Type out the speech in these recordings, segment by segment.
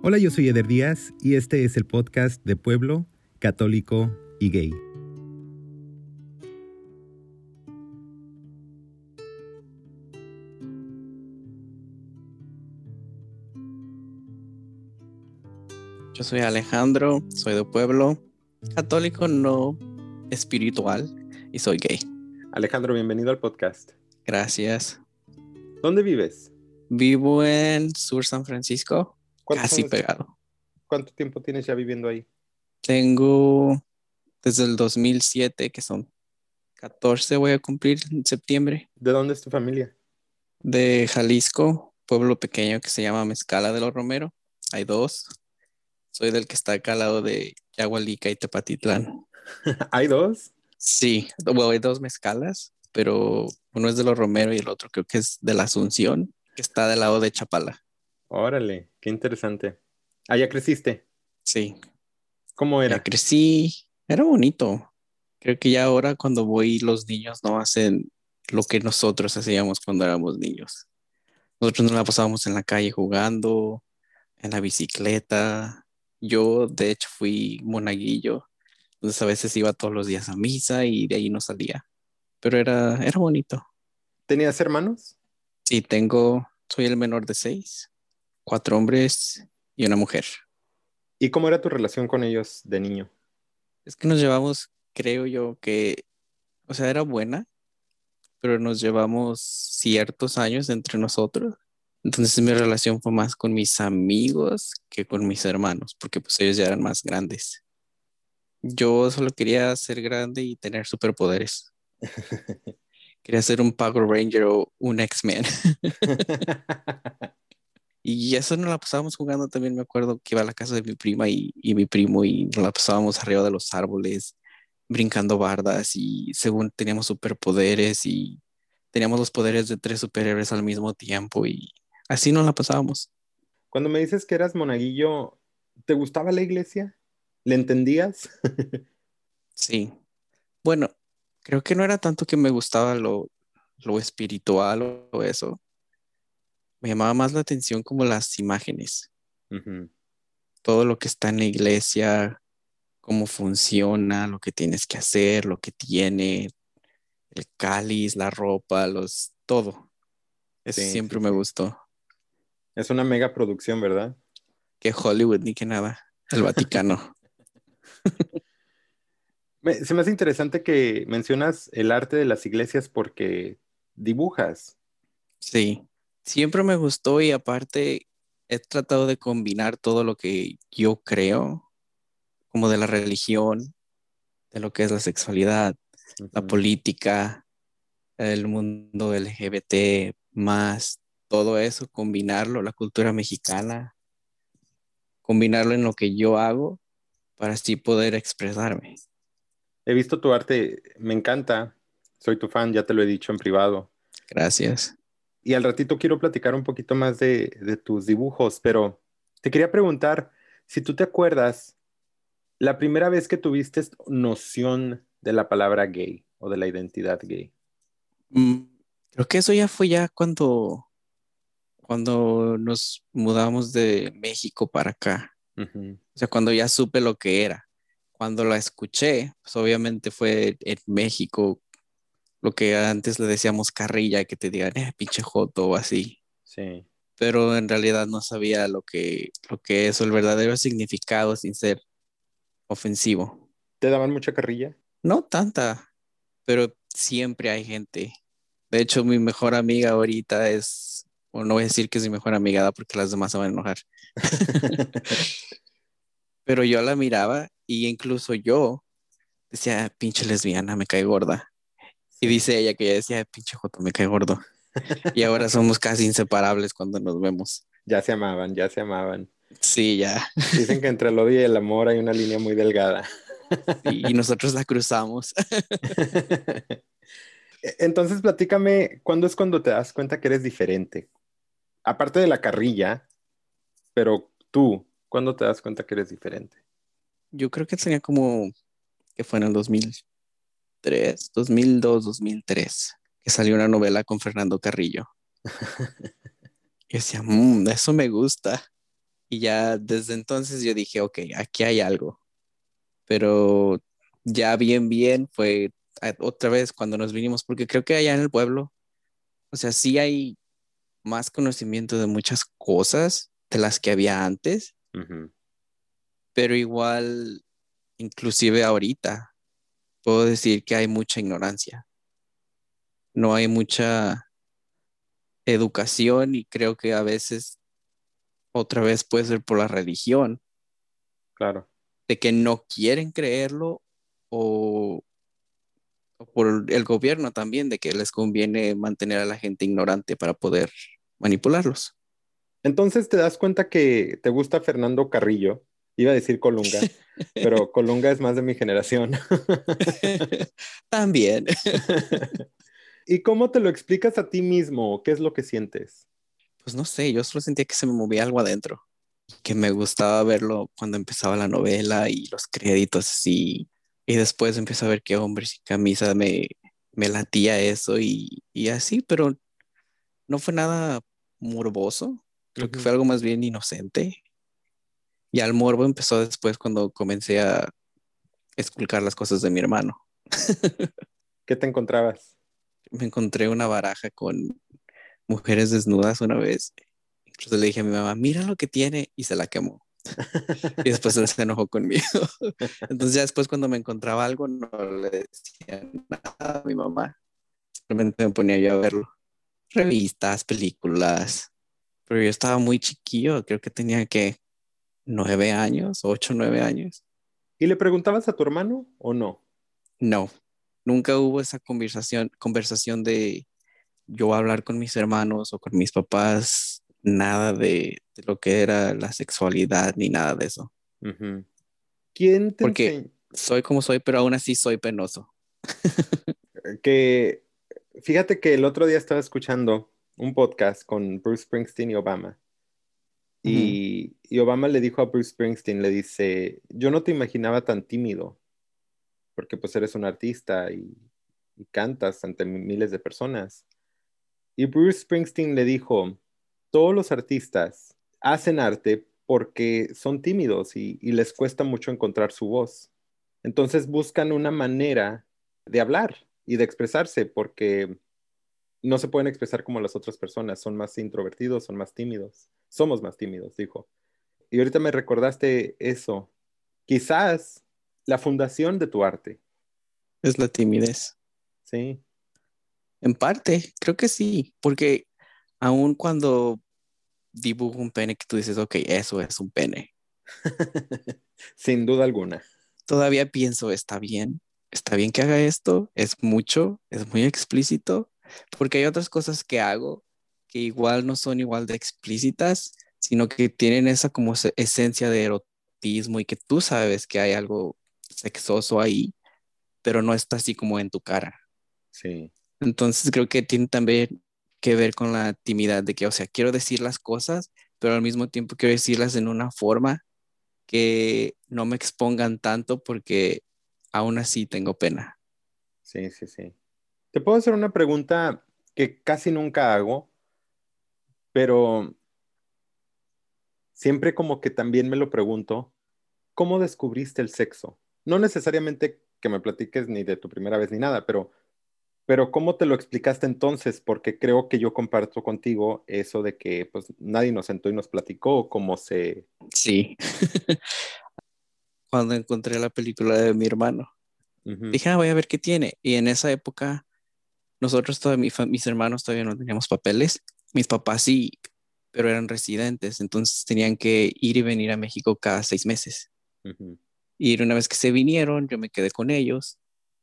Hola, yo soy Eder Díaz y este es el podcast de Pueblo, Católico y Gay. Yo soy Alejandro, soy de Pueblo, católico no espiritual y soy gay. Alejandro, bienvenido al podcast. Gracias. ¿Dónde vives? Vivo en Sur San Francisco, casi pegado. ¿Cuánto tiempo tienes ya viviendo ahí? Tengo desde el 2007, que son 14, voy a cumplir en septiembre. ¿De dónde es tu familia? De Jalisco, pueblo pequeño que se llama Mezcala de los Romero. Hay dos. Soy del que está acá al lado de Yagualica y Tepatitlán. ¿Hay dos? Sí, bueno, hay dos mezcalas, pero uno es de los Romero y el otro creo que es de la Asunción, que está del lado de Chapala. Órale, qué interesante. ¿Allá creciste? Sí. ¿Cómo era? Ya crecí, era bonito. Creo que ya ahora cuando voy los niños no hacen lo que nosotros hacíamos cuando éramos niños. Nosotros nos la pasábamos en la calle jugando, en la bicicleta, yo, de hecho, fui monaguillo, entonces a veces iba todos los días a misa y de ahí no salía, pero era, era bonito. ¿Tenías hermanos? Sí, tengo, soy el menor de seis, cuatro hombres y una mujer. ¿Y cómo era tu relación con ellos de niño? Es que nos llevamos, creo yo, que, o sea, era buena, pero nos llevamos ciertos años entre nosotros entonces mi relación fue más con mis amigos que con mis hermanos, porque pues ellos ya eran más grandes. Yo solo quería ser grande y tener superpoderes. quería ser un Power Ranger o un X-Men. y eso nos la pasábamos jugando también, me acuerdo que iba a la casa de mi prima y, y mi primo y nos la pasábamos arriba de los árboles, brincando bardas y según teníamos superpoderes y teníamos los poderes de tres superhéroes al mismo tiempo y Así nos la pasábamos. Cuando me dices que eras monaguillo, ¿te gustaba la iglesia? ¿Le entendías? sí. Bueno, creo que no era tanto que me gustaba lo, espiritual o eso. Me llamaba más la atención como las imágenes. Todo lo que está en la iglesia, cómo funciona, lo que tienes que hacer, lo que tiene, el cáliz, la ropa, los, todo. Eso siempre me gustó. Es una mega producción, ¿verdad? Que Hollywood ni que nada. El Vaticano. se me hace interesante que mencionas el arte de las iglesias porque dibujas. Sí, siempre me gustó y aparte he tratado de combinar todo lo que yo creo, como de la religión, de lo que es la sexualidad, la política, el mundo LGBT, más todo eso, combinarlo, la cultura mexicana, combinarlo en lo que yo hago para así poder expresarme. He visto tu arte, me encanta, soy tu fan, ya te lo he dicho en privado. Gracias. Y al ratito quiero platicar un poquito más de, de tus dibujos, pero te quería preguntar si tú te acuerdas la primera vez que tuviste noción de la palabra gay o de la identidad gay. Mm, creo que eso ya fue ya cuando cuando nos mudamos de México para acá. O sea, cuando ya supe lo que era. Cuando la escuché, pues obviamente fue en México lo que antes le decíamos carrilla, que te digan, eh, pinche joto o así. Sí. Pero en realidad no sabía lo que, lo que es, el verdadero significado sin ser ofensivo. ¿Te daban mucha carrilla? No tanta, pero siempre hay gente. De hecho, mi mejor amiga ahorita es o no voy a decir que es mi mejor amiga porque las demás se van a enojar. Pero yo la miraba y incluso yo decía, pinche lesbiana, me cae gorda. Y dice ella que ella decía, pinche joto, me cae gordo. y ahora somos casi inseparables cuando nos vemos. Ya se amaban, ya se amaban. Sí, ya. Dicen que entre el odio y el amor hay una línea muy delgada. y nosotros la cruzamos. E-, entonces, platícame, ¿cuándo es cuando te das cuenta que eres diferente? Aparte de la carrilla, pero tú, ¿cuándo te das cuenta que eres diferente? Yo creo que tenía como que fue en el 2003, 2002, 2003, que salió una novela con Fernando Carrillo. y decía, mmm, eso me gusta. Y ya desde entonces yo dije, ok, aquí hay algo. Pero ya bien, bien fue otra vez cuando nos vinimos, porque creo que allá en el pueblo, o sea, sí hay más conocimiento de muchas cosas de las que había antes, pero igual, inclusive ahorita, puedo decir que hay mucha ignorancia. No hay mucha educación y creo que a veces otra vez puede ser por la religión. Claro. De que no quieren creerlo o, por el gobierno también, de que les conviene mantener a la gente ignorante para poder manipularlos. Entonces te das cuenta que te gusta Fernando Carrillo. Iba a decir Colunga, pero Colunga es más de mi generación. También. ¿Y cómo te lo explicas a ti mismo? ¿Qué es lo que sientes? Pues no sé, yo solo sentía que se me movía algo adentro, que me gustaba verlo cuando empezaba la novela y los créditos y, y después empecé a ver que hombres y camisa me, me latía eso y, y así, pero no fue nada morboso, creo que fue algo más bien inocente. Y al morbo empezó después cuando comencé a esculcar las cosas de mi hermano. ¿Qué te encontrabas? Me encontré una baraja con mujeres desnudas una vez. Incluso le dije a mi mamá, mira lo que tiene, y se la quemó. y después se enojó conmigo. Entonces ya después cuando me encontraba algo no le decía nada a mi mamá. Simplemente me ponía yo a verlo. Revistas, películas. Pero yo estaba muy chiquillo, creo que tenía que nueve años, ocho, nueve años. ¿Y le preguntabas a tu hermano o no? No, nunca hubo esa conversación, conversación de yo hablar con mis hermanos o con mis papás, nada de, lo que era la sexualidad ni nada de eso. ¿Quién te Porque soy como soy, pero aún así soy penoso. que fíjate que el otro día estaba escuchando un podcast con Bruce Springsteen y Obama. Y, Obama le dijo a Bruce Springsteen, le dice, yo no te imaginaba tan tímido, porque pues eres un artista y, cantas ante miles de personas. Y Bruce Springsteen le dijo, todos los artistas hacen arte porque son tímidos y, y les cuesta mucho encontrar su voz. Entonces buscan una manera de hablar y de expresarse porque no se pueden expresar como las otras personas, son más introvertidos, son más tímidos, somos más tímidos, dijo. Y ahorita me recordaste eso. Quizás la fundación de tu arte. Es la timidez. Sí. En parte, creo que sí, porque aun cuando dibujo un pene que tú dices, ok, eso es un pene. Sin duda alguna. Todavía pienso, está bien, está bien que haga esto, es mucho, es muy explícito, porque hay otras cosas que hago que igual no son igual de explícitas, sino que tienen esa como esencia de erotismo y que tú sabes que hay algo sexoso ahí, pero no está así como en tu cara. Sí. Entonces creo que tiene también que ver con la timidez de que, o sea, quiero decir las cosas, pero al mismo tiempo quiero decirlas en una forma que no me expongan tanto porque aún así tengo pena. Sí, sí, sí. Te puedo hacer una pregunta que casi nunca hago, pero siempre como que también me lo pregunto, ¿cómo descubriste el sexo? No necesariamente que me platiques ni de tu primera vez ni nada, pero, pero ¿cómo te lo explicaste entonces? Porque creo que yo comparto contigo eso de que pues nadie nos sentó y nos platicó cómo se... Sí. Cuando encontré la película de mi hermano, dije, ah, voy a ver qué tiene. Y en esa época nosotros, todavía, mis hermanos todavía no teníamos papeles, mis papás sí, pero eran residentes, entonces tenían que ir y venir a México cada seis meses. Y una vez que se vinieron, yo me quedé con ellos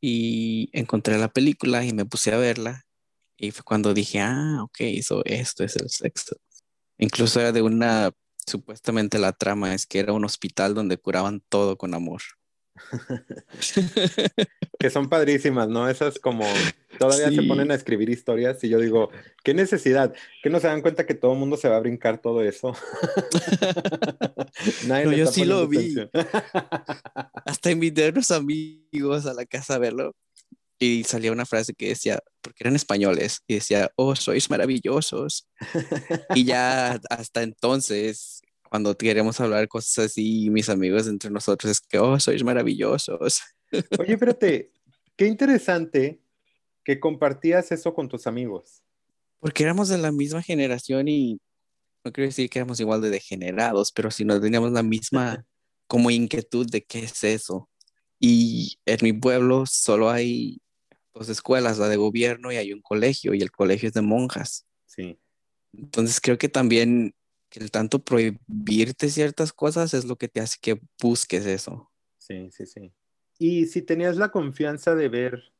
y encontré la película y me puse a verla. Y fue cuando dije, ah, ok, eso, esto es el sexo. Incluso era de una, supuestamente la trama es que era un hospital donde curaban todo con amor. que son padrísimas, ¿no? Esas como todavía se ponen a escribir historias y yo digo, ¿qué necesidad? ¿Que no se dan cuenta que todo el mundo se va a brincar todo eso? yo sí lo vi. Hasta invité a unos amigos a la casa a verlo y salía una frase que decía, porque eran españoles, y decía, oh, sois maravillosos. y ya hasta entonces cuando queremos hablar cosas así, mis amigos entre nosotros es que, oh, sois maravillosos. Oye, espérate, qué interesante que compartías eso con tus amigos. Porque éramos de la misma generación y no quiero decir que éramos igual de degenerados, pero si no teníamos la misma como inquietud de qué es eso. Y en mi pueblo solo hay dos escuelas, la de gobierno y hay un colegio, y el colegio es de monjas. Sí. Entonces creo que también que el tanto prohibirte ciertas cosas es lo que te hace que busques eso. Sí, sí, sí. Y si tenías la confianza de ver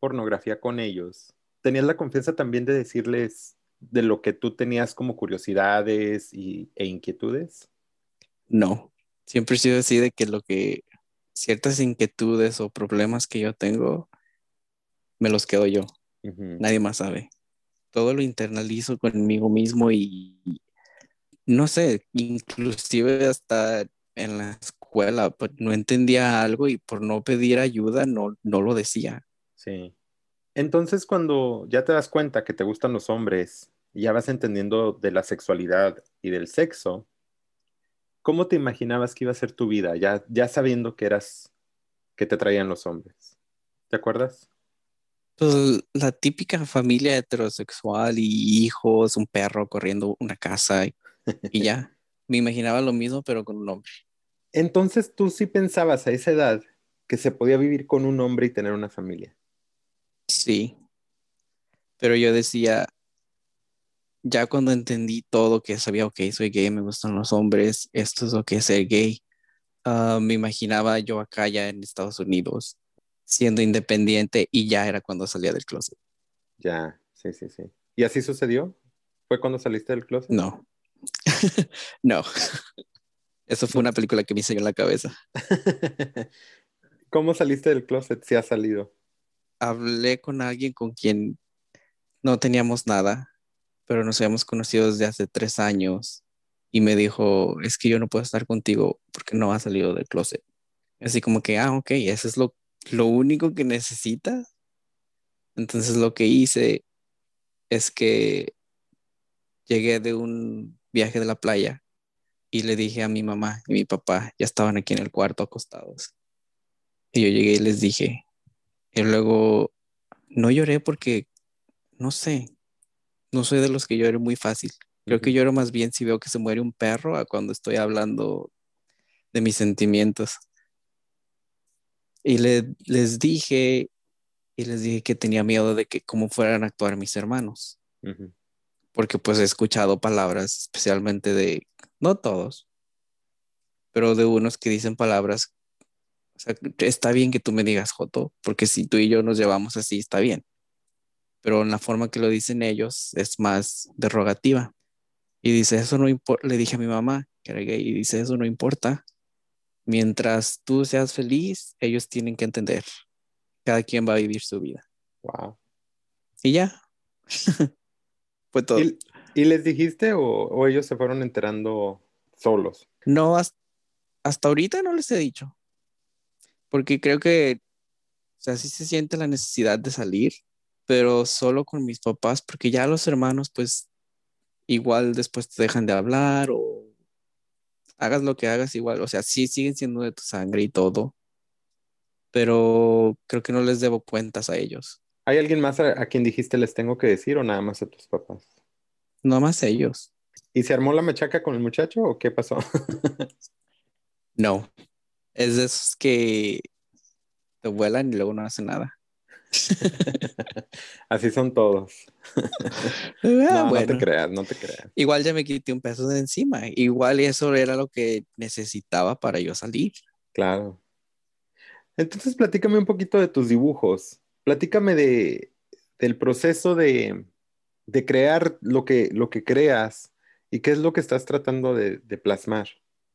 pornografía con ellos, ¿tenías la confianza también de decirles de lo que tú tenías como curiosidades y, e inquietudes? No, siempre he sido así de que lo que ciertas inquietudes o problemas que yo tengo, me los quedo yo. Nadie más sabe. Todo lo internalizo conmigo mismo y no sé, inclusive hasta en la escuela pues, no entendía algo y por no pedir ayuda no, no lo decía. Sí. Entonces cuando ya te das cuenta que te gustan los hombres y ya vas entendiendo de la sexualidad y del sexo, ¿cómo te imaginabas que iba a ser tu vida ya, ya sabiendo que eras, que te traían los hombres? ¿Te acuerdas? Pues la típica familia heterosexual y hijos, un perro corriendo una casa y, y ya. Me imaginaba lo mismo pero con un hombre. Entonces tú sí pensabas a esa edad que se podía vivir con un hombre y tener una familia. Sí. Pero yo decía, ya cuando entendí todo, que sabía, ok, soy gay, me gustan los hombres, esto es lo que es ser gay, ah, me imaginaba yo acá ya en Estados Unidos, siendo independiente y ya era cuando salía del closet. Ya, sí, sí, sí. ¿Y así sucedió? ¿Fue cuando saliste del closet? No. no. Eso fue una película que me hice en la cabeza. ¿Cómo saliste del closet si has salido? Hablé con alguien con quien no teníamos nada, pero nos habíamos conocido desde hace tres años y me dijo, es que yo no puedo estar contigo porque no has salido del closet. Así como que, ah, ok, eso es lo, lo único que necesitas. Entonces lo que hice es que llegué de un viaje de la playa y le dije a mi mamá y mi papá, ya estaban aquí en el cuarto acostados. Y yo llegué y les dije, y luego no lloré porque, no sé, no soy de los que llore muy fácil. Creo que lloro más bien si veo que se muere un perro a cuando estoy hablando de mis sentimientos. Y le, les dije, y les dije que tenía miedo de que cómo fueran a actuar mis hermanos. Porque pues he escuchado palabras, especialmente de no todos, pero de unos que dicen palabras, o sea, está bien que tú me digas Joto, porque si tú y yo nos llevamos así, está bien, pero en la forma que lo dicen ellos es más derogativa. Y dice, eso no importa, le dije a mi mamá que era gay, y dice, eso no importa. Mientras tú seas feliz, ellos tienen que entender. Cada quien va a vivir su vida. Wow. Y ya. Fue todo. ¿Y les dijiste o, ellos se fueron enterando solos? No, hasta, ahorita no les he dicho. Porque creo que, o sea, sí se siente la necesidad de salir, pero solo con mis papás, porque ya los hermanos, pues, igual después te dejan de hablar o hagas lo que hagas igual, o sea, sí siguen siendo de tu sangre y todo, pero creo que no les debo cuentas a ellos. ¿Hay alguien más a quien dijiste les tengo que decir o nada más a tus papás? No más ellos. ¿Y se armó la mechaca con el muchacho o qué pasó? no. Es de esos que te vuelan y luego no hacen nada. Así son todos. Ah, no, no te creas, no te creas. Igual ya me quité un peso de encima. Igual eso era lo que necesitaba para yo salir. Claro. Entonces, platícame un poquito de tus dibujos. Platícame de, del proceso de, de crear lo que, lo que creas y qué es lo que estás tratando de, plasmar.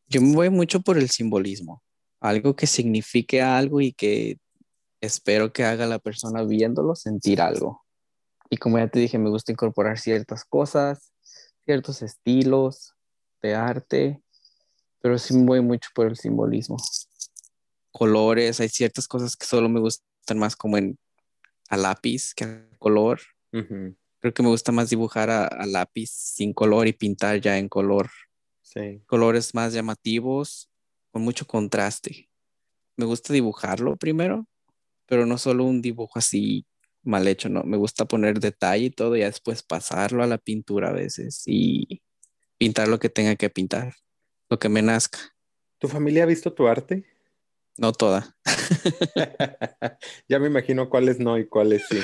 Yo me voy mucho por el simbolismo, algo que signifique algo y que espero que haga la persona viéndolo sentir algo. Y como ya te dije, me gusta incorporar ciertas cosas, ciertos estilos de arte, pero sí me voy mucho por el simbolismo. Colores, hay ciertas cosas que solo me gustan más como en a lápiz que a color. Creo que me gusta más dibujar a, lápiz sin color y pintar ya en color Sí. colores más llamativos, con mucho contraste. Me gusta dibujarlo primero, pero no solo un dibujo así mal hecho, no. Me gusta poner detalle y todo y después pasarlo a la pintura a veces y pintar lo que tenga que pintar, lo que me nazca. ¿Tu familia ha visto tu arte? No toda. ya me imagino cuáles no y cuáles sí.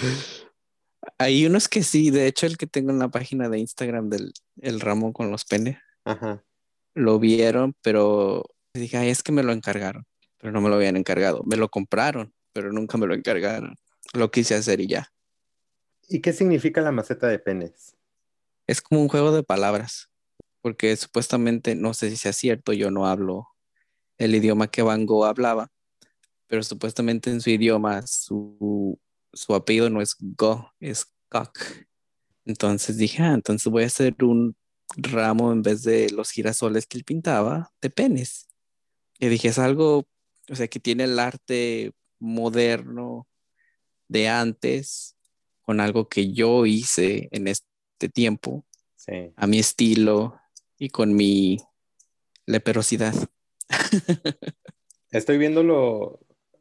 Hay unos que sí, de hecho el que tengo en la página de Instagram del el ramo con los penes, Ajá. lo vieron, pero dije, ay, es que me lo encargaron, pero no me lo habían encargado. Me lo compraron, pero nunca me lo encargaron. Lo quise hacer y ya. ¿Y qué significa la maceta de penes? Es como un juego de palabras, porque supuestamente, no sé si sea cierto, yo no hablo el idioma que Van Gogh hablaba, pero supuestamente en su idioma su, su apellido no es Go, es Kok. Entonces dije, ah, entonces voy a hacer un ramo en vez de los girasoles que él pintaba de penes. Y dije, es algo, o sea, que tiene el arte moderno de antes con algo que yo hice en este tiempo, Sí. a mi estilo y con mi leperosidad. Estoy viéndolo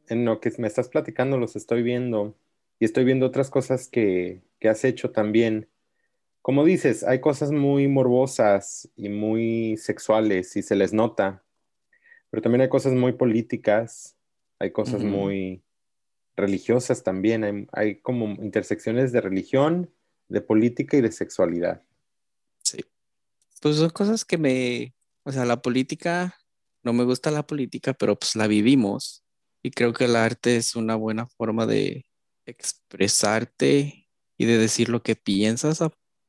en lo que me estás platicando, los estoy viendo y estoy viendo otras cosas que, que has hecho también. Como dices, hay cosas muy morbosas y muy sexuales y se les nota, pero también hay cosas muy políticas, hay cosas muy religiosas también, hay, hay como intersecciones de religión, de política y de sexualidad. Sí. Pues son cosas que me, o sea, la política, no me gusta la política, pero pues la vivimos. Y creo que el arte es una buena forma de expresarte y de decir lo que piensas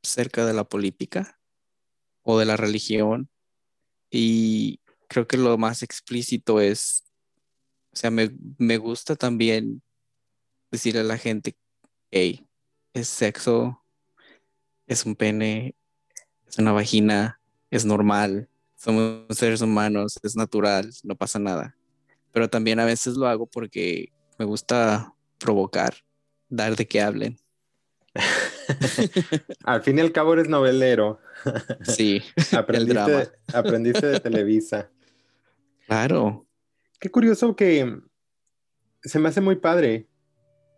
acerca de la política o de la religión. Y creo que lo más explícito es, o sea, me, me gusta también decirle a la gente, hey, es sexo, es un pene, es una vagina, es normal, somos seres humanos, es natural, no pasa nada. Pero también a veces lo hago porque me gusta provocar, dar de que hablen. Al fin y al cabo eres novelero, Sí, el aprendiste, drama. aprendiste de Televisa. Claro, Qué curioso que se me hace muy padre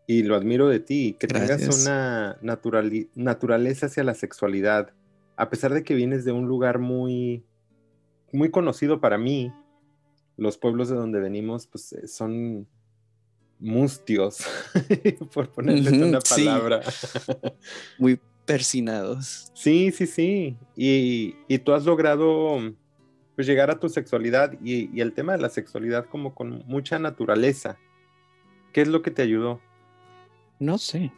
y lo admiro de ti, que tengas una naturaleza hacia la sexualidad, a pesar de que vienes de un lugar muy, muy conocido para mí. Los pueblos de donde venimos, pues eh, son mustios, por ponerles Ujú, una sí. palabra. muy persinados. Sí, sí, sí. Y, y tú has logrado pues, llegar a tu sexualidad y, y el tema de la sexualidad como con mucha naturaleza. ¿Qué es lo que te ayudó? No sé.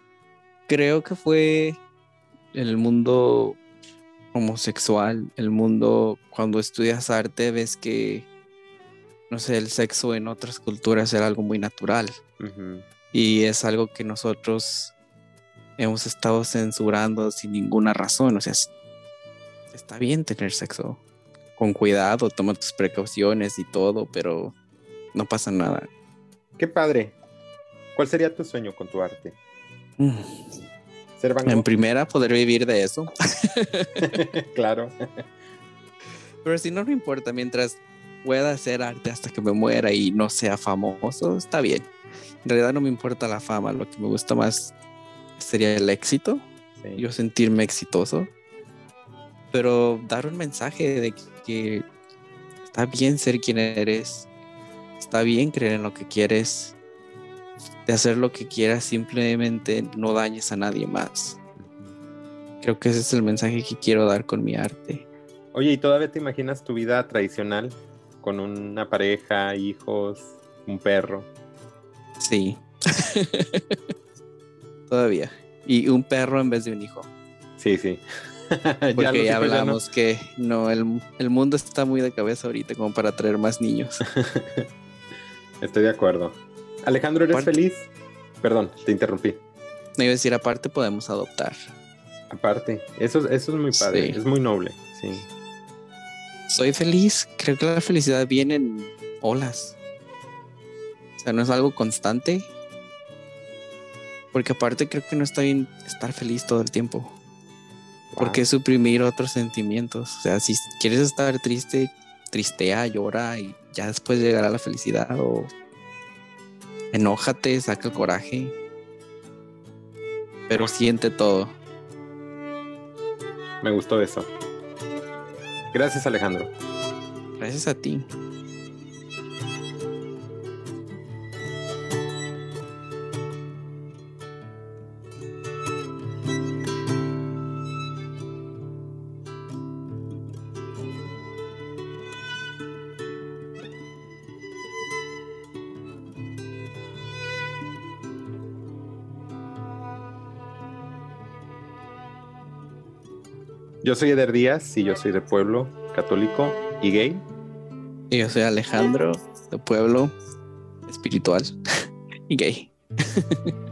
Creo que fue el mundo homosexual, el mundo cuando estudias arte ves que, no sé, el sexo en otras culturas era algo muy natural y es algo que nosotros hemos estado censurando sin ninguna razón. O sea, es- está bien tener sexo con cuidado, toma tus precauciones y todo, pero no pasa nada. Qué padre. ¿Cuál sería tu sueño con tu arte? Mm. ¿Ser En primera, poder vivir de eso. claro. Pero si no, no importa, mientras pueda hacer arte hasta que me muera y no sea famoso, está bien. En realidad no me importa la fama, lo que me gusta más sería el éxito, Sí. yo sentirme exitoso, pero dar un mensaje de que está bien ser quien eres, está bien creer en lo que quieres, de hacer lo que quieras, simplemente no dañes a nadie más. Creo que ese es el mensaje que quiero dar con mi arte. Oye, ¿y todavía te imaginas tu vida tradicional con una pareja, hijos, un perro? Sí. Todavía. Y un perro en vez de un hijo. Sí, sí. Porque ya, no. hablamos que no, el, el mundo está muy de cabeza ahorita como para traer más niños. Estoy de acuerdo. Alejandro, ¿eres Aparte- feliz? Perdón, te interrumpí. Me iba a decir, aparte podemos adoptar. Aparte, eso, eso es muy padre, Sí. es muy noble, sí. Soy feliz. Creo que la felicidad viene en olas. O sea, no es algo constante. Porque aparte creo que no está bien estar feliz todo el tiempo. ¿Por qué suprimir otros sentimientos? O sea, si quieres estar triste, tristea, llora y ya después llegará la felicidad o enójate, saca el coraje. Pero siente todo. Me gustó eso. Gracias Alejandro. Gracias a ti. Yo soy Eder Díaz y yo soy de pueblo católico y gay. Y yo soy Alejandro, de pueblo espiritual y gay.